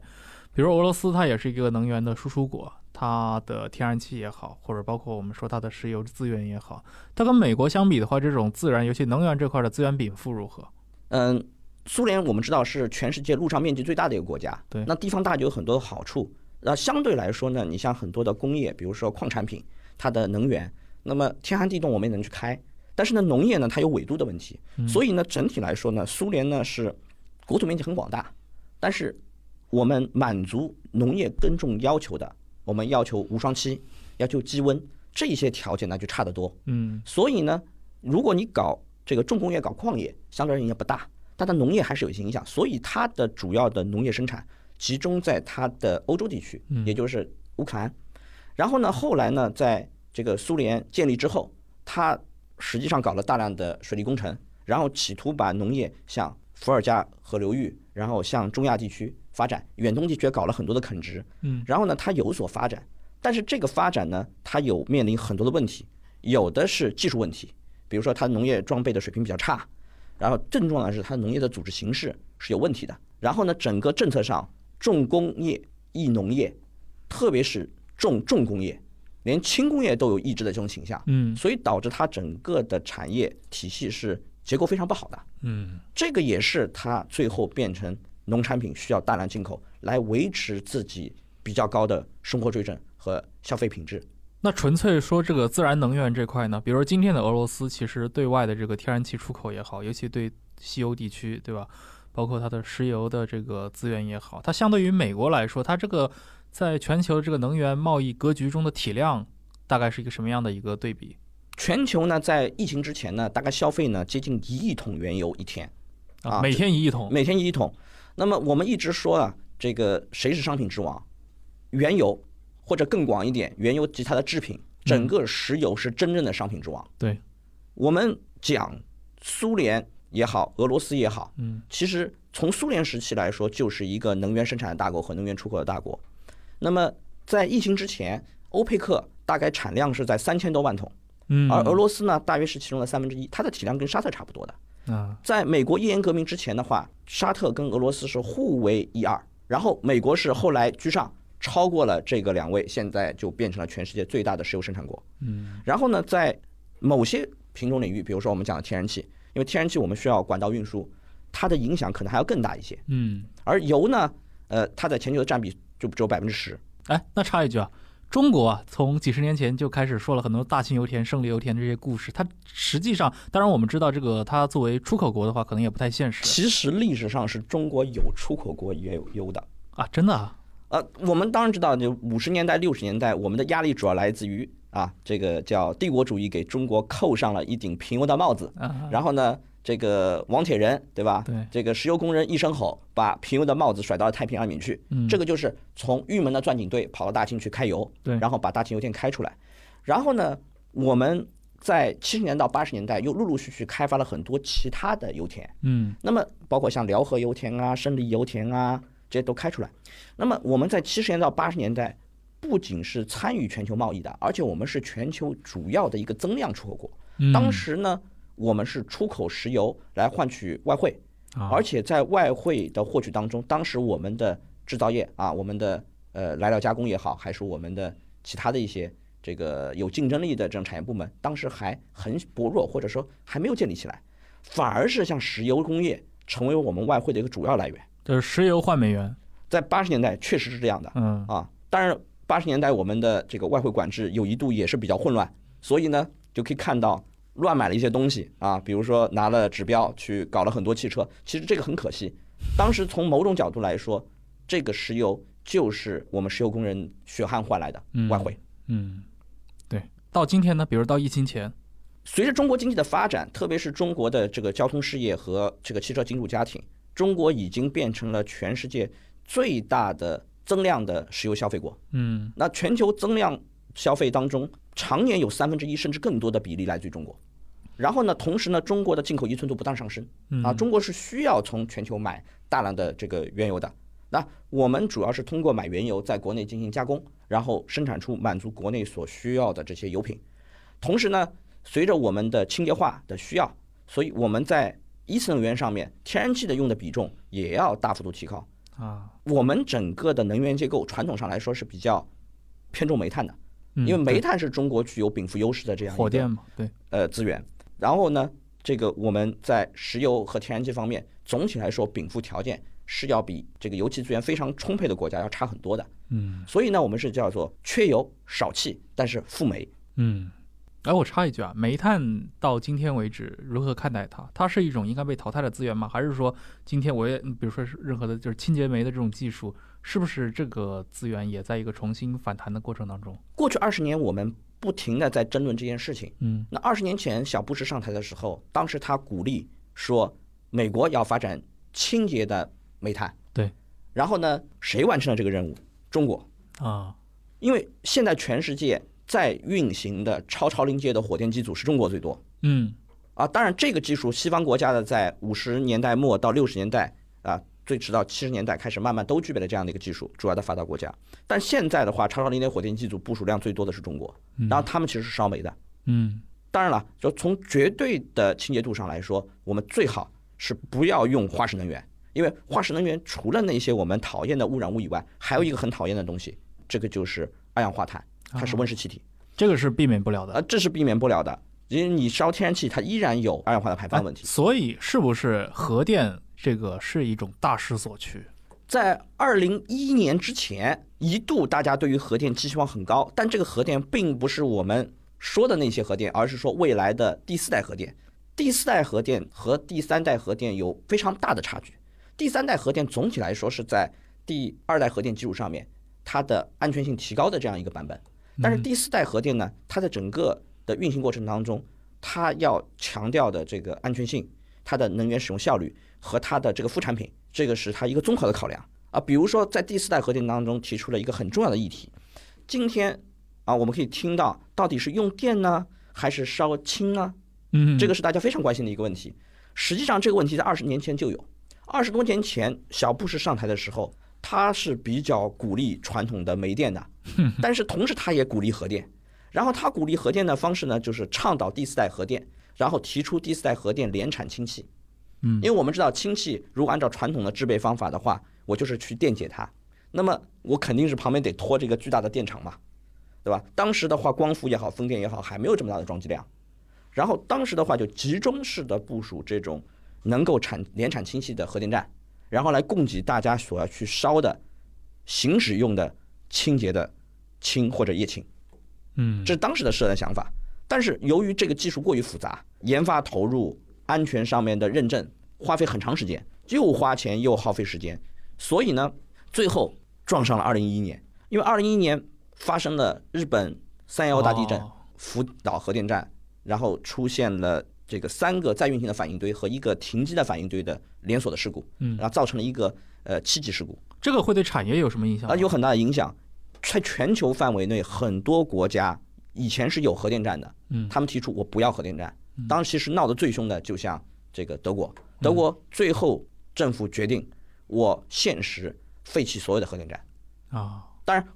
比如俄罗斯，它也是一个能源的输出国，它的天然气也好，或者包括我们说它的石油资源也好，它跟美国相比的话，这种自然，尤其能源这块的资源禀赋如何？嗯，苏联我们知道是全世界陆上面积最大的一个国家，对那地方大就有很多的好处。那相对来说呢，你像很多的工业，比如说矿产品，它的能源，那么天寒地冻我们也能去开，但是呢，农业呢它有纬度的问题，所以呢，整体来说呢，苏联呢是国土面积很广大，但是我们满足农业耕种要求的，我们要求无霜期，要求低温这些条件呢就差得多。嗯所以呢，如果你搞这个重工业、搞矿业，相对而言也不大，但它农业还是有一些影响。所以它的主要的农业生产集中在它的欧洲地区，也就是乌克兰。然后呢，后来呢，在这个苏联建立之后，它实际上搞了大量的水利工程，然后企图把农业向伏尔加河流域，然后向中亚地区发展，远东地区也搞了很多的垦殖。嗯，然后呢，它有所发展，但是这个发展呢，它有面临很多的问题，有的是技术问题，比如说它农业装备的水平比较差，然后更重要的是它农业的组织形式是有问题的。然后呢，整个政策上重工业抑农业，特别是重重工业，连轻工业都有抑制的这种倾向，嗯所以导致它整个的产业体系是结构非常不好的。嗯这个也是它最后变成农产品需要大量进口来维持自己比较高的生活水准和消费品质。那纯粹说这个自然能源这块呢，比如说今天的俄罗斯，其实对外的这个天然气出口也好，尤其对西欧地区，对吧？包括它的石油的这个资源也好，它相对于美国来说，它这个在全球这个能源贸易格局中的体量，大概是一个什么样的一个对比？全球呢，在疫情之前呢，大概消费呢接近一亿桶原油一天，啊每天一亿桶，每天一亿桶。那么我们一直说啊，这个谁是商品之王？原油，或者更广一点，原油及它的制品，整个石油是真正的商品之王。对，我们讲苏联也好，俄罗斯也好，嗯，其实从苏联时期来说，就是一个能源生产的大国和能源出口的大国。那么在疫情之前，欧佩克大概产量是在三千多万桶，嗯，而俄罗斯呢，大约是其中的三分之一，它的体量跟沙特差不多的。啊，在美国页岩革命之前的话，沙特跟俄罗斯是互为一二，然后美国是后来居上，超过了这个两位，现在就变成了全世界最大的石油生产国。嗯然后呢，在某些品种领域，比如说我们讲的天然气，因为天然气我们需要管道运输，它的影响可能还要更大一些。嗯，而油呢，呃，它在全球的占比就只有百分之十。哎，那插一句啊，中国啊，从几十年前就开始说了很多大庆油田、胜利油田这些故事。它实际上，当然我们知道这个，它作为出口国的话，可能也不太现实其实历史上是中国有出口国也有优的。啊，真的啊，呃，我们当然知道，就五十年代、六十年代，我们的压力主要来自于啊，这个叫帝国主义给中国扣上了一顶平庸的帽子。啊，然后呢，这个王铁人，对吧？对这个石油工人一声吼，把平庸的帽子甩到了太平洋里面去。嗯这个就是从玉门的钻井队跑到大庆去开油，对然后把大庆油田开出来。然后呢，我们在七十年到八十年代又陆陆续续开发了很多其他的油田。嗯那么包括像辽河油田啊、胜利油田啊，这些都开出来。那么我们在七十年到八十年代，不仅是参与全球贸易的，而且我们是全球主要的一个增量出口国。嗯，当时呢，我们是出口石油来换取外汇，啊。而且在外汇的获取当中，当时我们的制造业啊，我们的呃来料加工也好，还是我们的其他的一些这个有竞争力的这种产业部门，当时还很薄弱，或者说还没有建立起来，反而是像石油工业成为我们外汇的一个主要来源。就是石油换美元，在八十年代确实是这样的嗯。啊，当然八十年代我们的这个外汇管制有一度也是比较混乱，所以呢就可以看到乱买了一些东西啊，比如说拿了指标去搞了很多汽车，其实这个很可惜。当时从某种角度来说，这个石油就是我们石油工人血汗换来的外汇。嗯，对。到今天呢，比如到疫情前，随着中国经济的发展，特别是中国的这个交通事业和这个汽车进入家庭，中国已经变成了全世界最大的增量的石油消费国。嗯那全球增量消费当中，常年有三分之一甚至更多的比例来自于中国。然后呢，同时呢，中国的进口依存度不断上升嗯啊，中国是需要从全球买大量的这个原油的。那我们主要是通过买原油，在国内进行加工，然后生产出满足国内所需要的这些油品。同时呢，随着我们的清洁化的需要，所以我们在一次能源上面，天然气的用的比重也要大幅度提高。啊，我们整个的能源结构传统上来说是比较偏重煤炭的，嗯因为煤炭是中国具有禀赋优势的这样一个火电嘛，对，呃资源。然后呢，这个我们在石油和天然气方面，总体来说禀赋条件是要比这个油气资源非常充沛的国家要差很多的。嗯所以呢，我们是叫做缺油少气，但是富煤。嗯。哎，我插一句啊，煤炭到今天为止如何看待它？它是一种应该被淘汰的资源吗？还是说今天我也，比如说是任何的就是清洁煤的这种技术，是不是这个资源也在一个重新反弹的过程当中？过去二十年，我们不停的在争论这件事情。嗯那二十年前，小布什上台的时候，当时他鼓励说，美国要发展清洁的煤炭。对。然后呢，谁完成了这个任务？中国。啊，因为现在全世界在运行的超超临界的火电机组是中国最多嗯啊。当然，这个技术西方国家的在五十年代末到六十年代啊，最迟到七十年代开始慢慢都具备了这样的一个技术，主要的发达国家。但现在的话，超超临界火电机组部署量最多的是中国，然后他们其实是烧煤的。嗯当然了，就从绝对的清洁度上来说，我们最好是不要用化石能源，因为化石能源除了那些我们讨厌的污染物以外，还有一个很讨厌的东西，这个就是二氧化碳，它是温室气体，这个是避免不了的。啊，这是避免不了的。因为你烧天然气，它依然有二氧化碳排放问题。所以是不是核电这个是一种大势所趋？在二零一一年之前，一度大家对于核电寄希望很高，但这个核电并不是我们说的那些核电，而是说未来的第四代核电。第四代核电和第三代核电有非常大的差距。第三代核电总体来说是在第二代核电基础上面，它的安全性提高的这样一个版本。但是第四代核电呢，它在整个的运行过程当中，它要强调的这个安全性、它的能源使用效率和它的这个副产品，这个是它一个综合的考量啊。比如说在第四代核电当中提出了一个很重要的议题，今天啊我们可以听到到底是用电呢，还是烧氢呢？嗯，这个是大家非常关心的一个问题。实际上，这个问题在二十年前就有。二十多年前，小布什上台的时候，他是比较鼓励传统的煤电的，但是同时他也鼓励核电。然后他鼓励核电的方式呢，就是倡导第四代核电，然后提出第四代核电联产氢气。嗯因为我们知道氢气如果按照传统的制备方法的话，我就是去电解它，那么我肯定是旁边得拖这个巨大的电厂嘛，对吧？当时的话，光伏也好，风电也好，还没有这么大的装机量。然后当时的话，就集中式的部署这种能够产联产氢气的核电站，然后来供给大家所要去烧的行驶用的清洁的氢或者液氢。嗯这是当时的设的想法。但是由于这个技术过于复杂，研发投入、安全上面的认证花费很长时间，又花钱又耗费时间，所以呢，最后撞上了二零一一年。因为二零一一年发生了日本三幺幺大地震哦，福岛核电站，然后出现了这个三个在运行的反应堆和一个停机的反应堆的连锁的事故，嗯然后造成了一个呃七级事故。这个会对产业有什么影响吗？啊，有很大的影响。在全球范围内，很多国家以前是有核电站的，嗯他们提出我不要核电站。当时其实闹得最凶的，就像这个德国，德国最后政府决定，我限时废弃所有的核电站。啊，当然，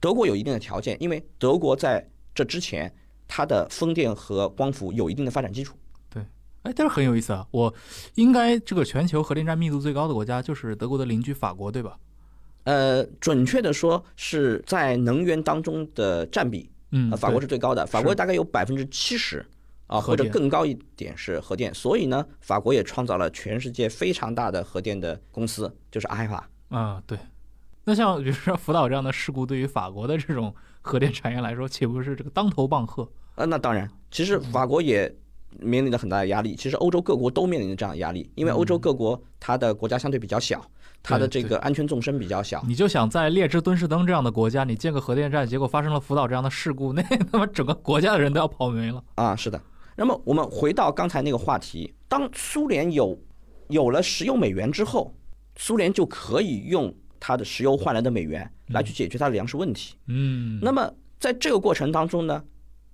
德国有一定的条件，因为德国在这之前，它的风电和光伏有一定的发展基础。哎，但是很有意思啊，我应该这个全球核电站密度最高的国家就是德国的邻居法国，对吧？呃，准确的说是在能源当中的占比，嗯呃，法国是最高的，法国大概有百分之七十啊，或者更高一点是核电。所以呢，法国也创造了全世界非常大的核电的公司，就是阿海法。啊，对。那像比如说福岛这样的事故，对于法国的这种核电产业来说，岂不是这个当头棒喝？啊，那当然，其实法国也面临着很大的压力。其实欧洲各国都面临着这样的压力，因为欧洲各国它的国家相对比较小，它的这个安全纵深比较小。你就想在列支敦士登这样的国家，你建个核电站，结果发生了福岛这样的事故，那 他妈整个国家的人都要跑没了。啊，是的。那么我们回到刚才那个话题，当苏联有有了石油美元之后，苏联就可以用它的石油换来的美元来去解决它的粮食问题。嗯，那么在这个过程当中呢，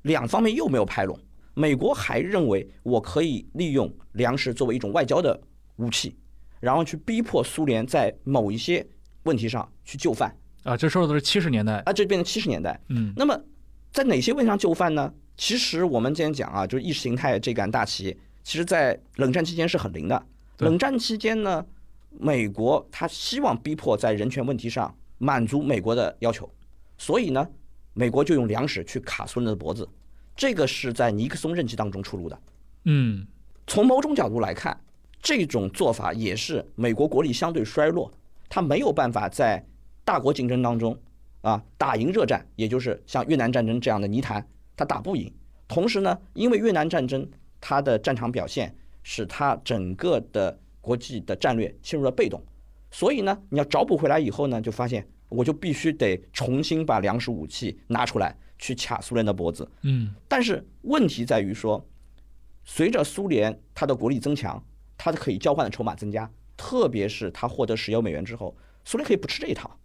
两方面又没有拍拢。美国还认为我可以利用粮食作为一种外交的武器，然后去逼迫苏联在某一些问题上去就范啊，这说的是七十年代，啊，这变成七十年代。嗯那么在哪些问题上就范呢？其实我们今天讲啊，就是意识形态这杆大旗，其实在冷战期间是很灵的。冷战期间呢，美国他希望逼迫在人权问题上满足美国的要求，所以呢，美国就用粮食去卡苏联的脖子，这个是在尼克松任期当中出炉的。嗯从某种角度来看，这种做法也是美国国力相对衰落，他没有办法在大国竞争当中啊打赢热战，也就是像越南战争这样的泥潭，他打不赢。同时呢，因为越南战争他的战场表现使他整个的国际的战略陷入了被动，所以呢，你要找补回来以后呢，就发现我就必须得重新把粮食武器拿出来去卡苏联的脖子。嗯但是问题在于说，随着苏联它的国力增强，它的可以交换的筹码增加，特别是它获得石油美元之后，苏联可以不吃这一套。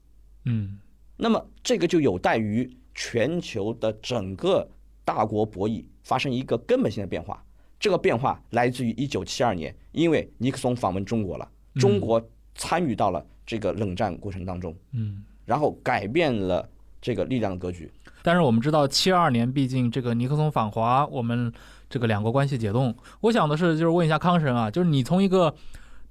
嗯那么这个就有待于全球的整个大国博弈发生一个根本性的变化。这个变化来自于一九七二年，因为尼克松访问中国了，中国参与到了这个冷战过程当中，嗯。然后改变了这个力量的格局。但是我们知道，七二年毕竟这个尼克松访华，我们这个两国关系解冻。我想的是，就是问一下康神啊，就是你从一个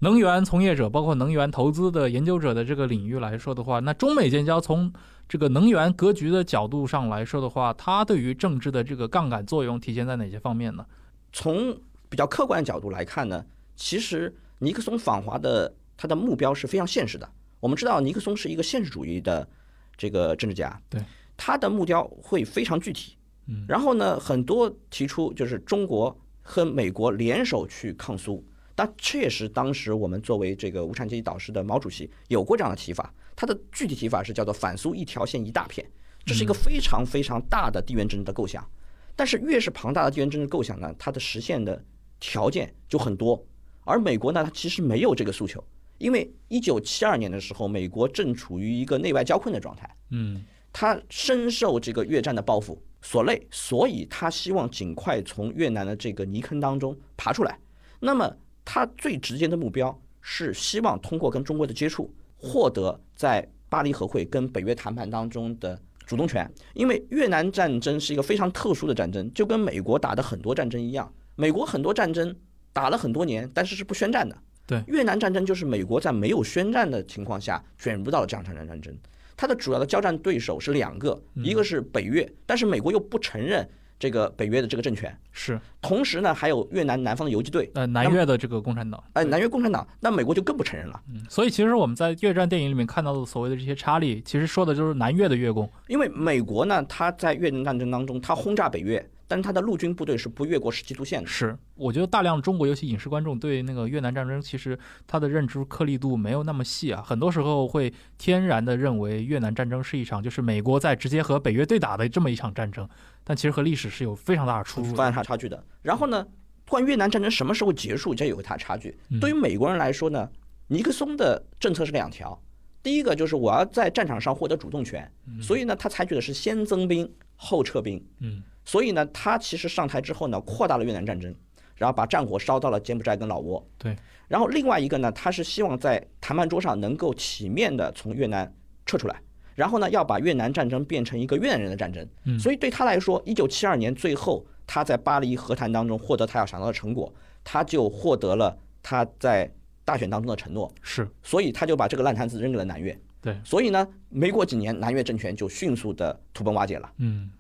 能源从业者，包括能源投资的研究者的这个领域来说的话，那中美建交从这个能源格局的角度上来说的话，它对于政治的这个杠杆作用体现在哪些方面呢？从比较客观的角度来看呢，其实尼克松访华的他的目标是非常现实的。我们知道尼克松是一个现实主义的这个政治家，对他的目标会非常具体。嗯然后呢，很多提出就是中国和美国联手去抗苏。但确实，当时我们作为这个无产阶级导师的毛主席有过这样的提法，他的具体提法是叫做“反苏一条线一大片”，这是一个非常非常大的地缘政治的构想。但是越是庞大的地缘政治构想呢，它的实现的条件就很多。而美国呢，它其实没有这个诉求，因为一九七二年的时候，美国正处于一个内外交困的状态，嗯它深受这个越战的报复所累，所以他希望尽快从越南的这个泥坑当中爬出来。那么，他最直接的目标是希望通过跟中国的接触，获得在巴黎和会跟北约谈判当中的主动权。因为越南战争是一个非常特殊的战争，就跟美国打的很多战争一样，美国很多战争打了很多年，但是是不宣战的。对越南战争就是美国在没有宣战的情况下卷入到了这场战争。它的主要的交战对手是两个，一个是北越，但是美国又不承认这个北约的这个政权。是。同时呢，还有越南南方的游击队，呃南越的这个共产党，哎，南越共产党，那美国就更不承认了，嗯所以其实我们在越战电影里面看到的所谓的这些差异，其实说的就是南越的越共。因为美国呢，他在越南战争当中，他轰炸北越，但是他的陆军部队是不越过十七度线的。是，我觉得大量中国尤其影视观众对那个越南战争其实他的认知颗粒度没有那么细啊，很多时候会天然的认为越南战争是一场就是美国在直接和北约对打的这么一场战争，但其实和历史是有非常大的出入非常大差差距的。然后呢，关于越南战争什么时候结束，这有个大差距嗯。对于美国人来说呢，尼克松的政策是两条，第一个就是我要在战场上获得主动权，所以呢，他采取的是先增兵后撤兵。嗯，所以呢，他其实上台之后呢，扩大了越南战争，然后把战火烧到了柬埔寨跟老挝。对，然后另外一个呢，他是希望在谈判桌上能够体面的从越南撤出来，然后呢，要把越南战争变成一个越南人的战争。嗯所以对他来说，一九七二年最后他在巴黎和谈当中获得他要想到的成果，他就获得了他在大选当中的承诺，是所以他就把这个烂摊子扔给了南越。对，所以呢，没过几年，南越政权就迅速的土崩瓦解了。嗯，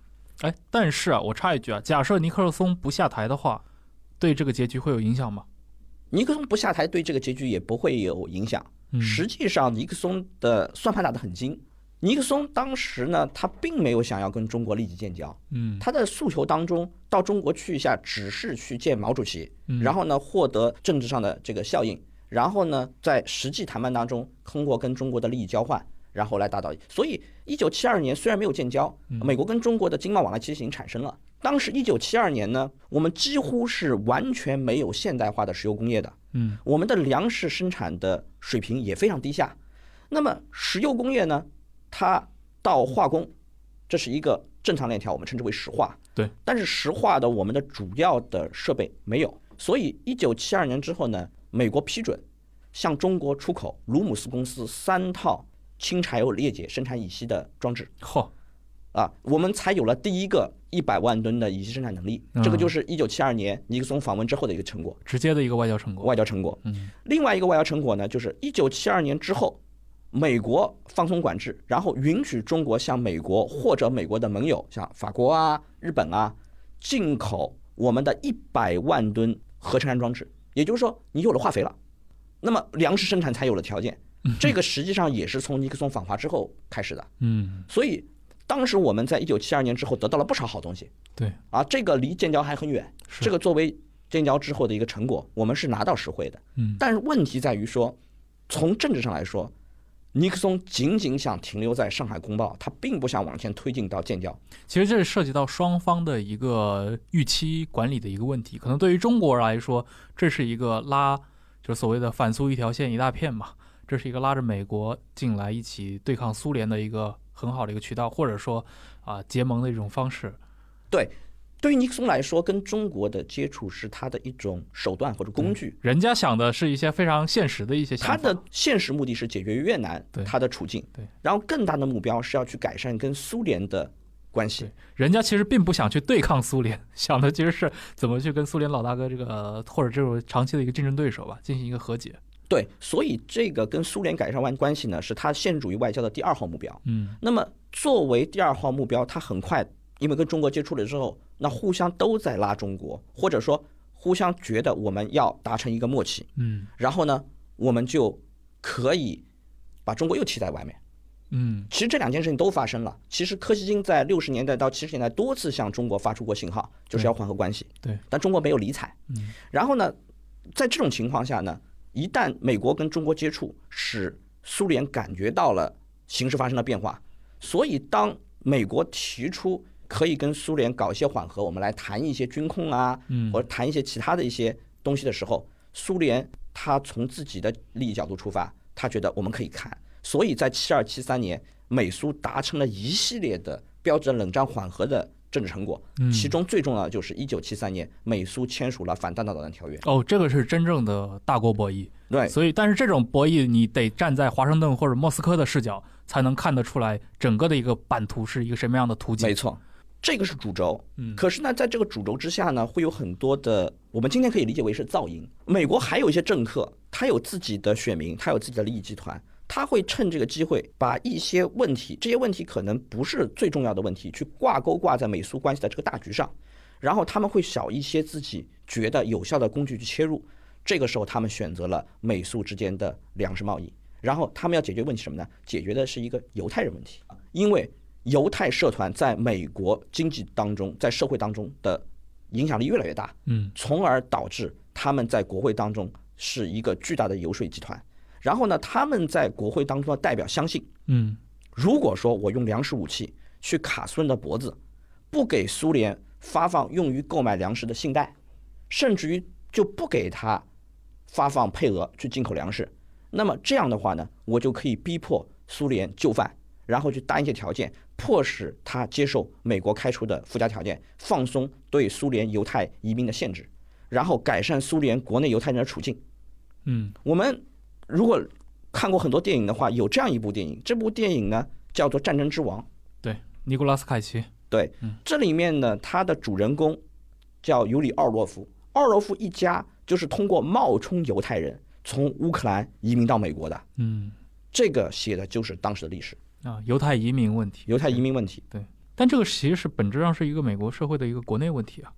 哎，但是啊，我插一句啊，假设尼克松不下台的话，对这个结局会有影响吗？尼克松不下台对这个结局也不会有影响。嗯实际上，尼克松的算盘打得很精。尼克松当时呢，他并没有想要跟中国立即建交，嗯他的诉求当中，到中国去一下，只是去见毛主席，嗯然后呢，获得政治上的这个效应，然后呢，在实际谈判当中，通过跟中国的利益交换，然后来达到。所以，一九七二年虽然没有建交，美国跟中国的经贸往来其实已经产生了。当时一九七二年呢，我们几乎是完全没有现代化的石油工业的，嗯我们的粮食生产的水平也非常低下。那么石油工业呢，它到化工，这是一个正常链条我们称之为石化，对，但是石化的我们的主要的设备没有，所以一九七二年之后呢，美国批准向中国出口鲁姆斯公司三套氢柴油裂解生产乙烯的装置。嚯，啊，我们才有了第一个一百万吨的乙烯生产能力，这个就是一九七二年尼克松访问之后的一个成果，直接的一个外交成果。外交成果。嗯，另外一个外交成果呢，就是一九七二年之后，美国放松管制，然后允许中国向美国或者美国的盟友，像法国啊、日本啊，进口我们的一百万吨合成氨装置。也就是说，你有了化肥了，那么粮食生产才有了条件。这个实际上也是从尼克松访华之后开始的。嗯，所以当时我们在一九七二年之后得到了不少好东西对，啊，这个离建交还很远。是这个作为建交之后的一个成果，我们是拿到实惠的。嗯但是问题在于说，从政治上来说，尼克松仅仅想停留在上海公报，他并不想往前推进到建交。其实这是涉及到双方的一个预期管理的一个问题。可能对于中国来说，这是一个拉，就是所谓的反苏一条线一大片嘛，这是一个拉着美国进来一起对抗苏联的一个很好的一个渠道，或者说啊结盟的一种方式。对，对于尼克松来说，跟中国的接触是他的一种手段或者工具。人家想的是一些非常现实的一些想他。的现实目的是解决越南对他的处境，对，然后更大的目标是要去改善跟苏联的关系。人家其实并不想去对抗苏联，想的其实是怎么去跟苏联老大哥这个呃或者这种长期的一个竞争对手吧进行一个和解。对，所以这个跟苏联改善完关系呢，是他现实主义外交的第二号目标。嗯那么作为第二号目标，他很快因为跟中国接触了之后，那互相都在拉中国，或者说互相觉得我们要达成一个默契，嗯然后呢，我们就可以把中国又踢在外面。嗯其实这两件事情都发生了。其实柯西金在六十年代到七十年代多次向中国发出过信号，就是要缓和关系。对，但中国没有理睬。嗯然后呢，在这种情况下呢，一旦美国跟中国接触，使苏联感觉到了形势发生了变化，所以当美国提出可以跟苏联搞一些缓和，我们来谈一些军控啊，嗯。或者谈一些其他的一些东西的时候，苏联他从自己的利益角度出发，他觉得我们可以看，所以在七二七三年，美苏达成了一系列的标志冷战缓和的政治成果，嗯其中最重要的就是一九七三年美苏签署了反弹道导弹条约。哦，这个是真正的大国博弈。对，所以，但是这种博弈，你得站在华盛顿或者莫斯科的视角，才能看得出来整个的一个版图是一个什么样的图景。没错，这个是主轴。嗯可是呢，在这个主轴之下呢，会有很多的，我们今天可以理解为是噪音。美国还有一些政客，他有自己的选民，他有自己的利益集团，他会趁这个机会把一些问题，这些问题可能不是最重要的问题，去挂钩挂在美苏关系的这个大局上，然后他们会找一些自己觉得有效的工具去切入。这个时候，他们选择了美苏之间的粮食贸易，然后他们要解决问题什么呢？解决的是一个犹太人问题，因为犹太社团在美国经济当中，在社会当中的影响力越来越大，嗯从而导致他们在国会当中是一个巨大的游说集团。然后呢，他们在国会当中的代表相信，嗯如果说我用粮食武器去卡苏人的脖子，不给苏联发放用于购买粮食的信贷，甚至于就不给他发放配额去进口粮食，那么这样的话呢，我就可以逼迫苏联就范，然后去答应一些条件，迫使他接受美国开出的附加条件，放松对苏联犹太移民的限制，然后改善苏联国内犹太人的处境。嗯我们如果看过很多电影的话，有这样一部电影，这部电影呢叫做《战争之王》。对，尼古拉斯凯奇。对，这里面呢，它的主人公叫尤里奥洛夫，奥洛夫一家就是通过冒充犹太人从乌克兰移民到美国的。嗯这个写的就是当时的历史，啊，犹太移民问题。犹太移民问题。对但这个其实是本质上是一个美国社会的一个国内问题啊。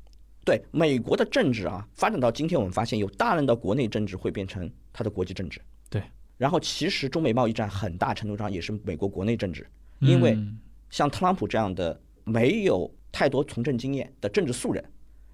对美国的政治啊，发展到今天，我们发现有大量的国内政治会变成它的国际政治。对，然后其实中美贸易战很大程度上也是美国国内政治，因为嗯像特朗普这样的没有太多从政经验的政治素人，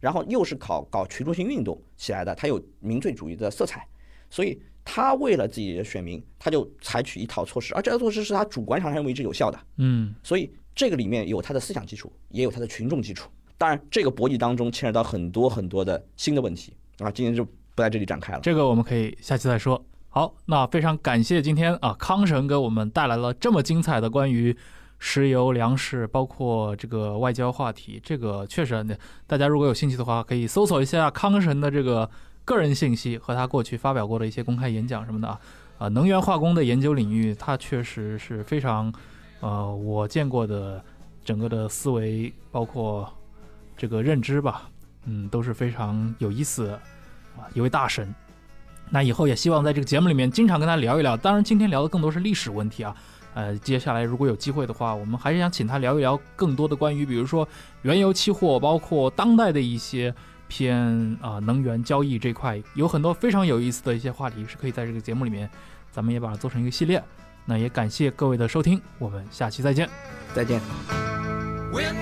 然后又是搞搞群众性运动起来的，他有民粹主义的色彩，所以他为了自己的选民，他就采取一套措施，而这套措施是他主观上认为是有效的，嗯所以这个里面有他的思想基础，也有他的群众基础。当然，这个博弈当中牵扯到很多很多的新的问题啊，今天就不在这里展开了。这个我们可以下期再说。好，那非常感谢今天啊康神给我们带来了这么精彩的关于石油、粮食，包括这个外交话题。这个确实，大家如果有兴趣的话，可以搜索一下康神的这个个人信息和他过去发表过的一些公开演讲什么的啊。啊，能源化工的研究领域，它确实是非常，呃，我见过的整个的思维，包括这个认知吧，嗯，都是非常有意思的啊，一位大神。那以后也希望在这个节目里面经常跟他聊一聊。当然，今天聊的更多是历史问题啊。呃，接下来如果有机会的话，我们还是想请他聊一聊更多的关于，比如说原油期货，包括当代的一些偏啊能源交易这块，有很多非常有意思的一些话题是可以在这个节目里面，咱们也把它做成一个系列。那也感谢各位的收听，我们下期再见，再见。When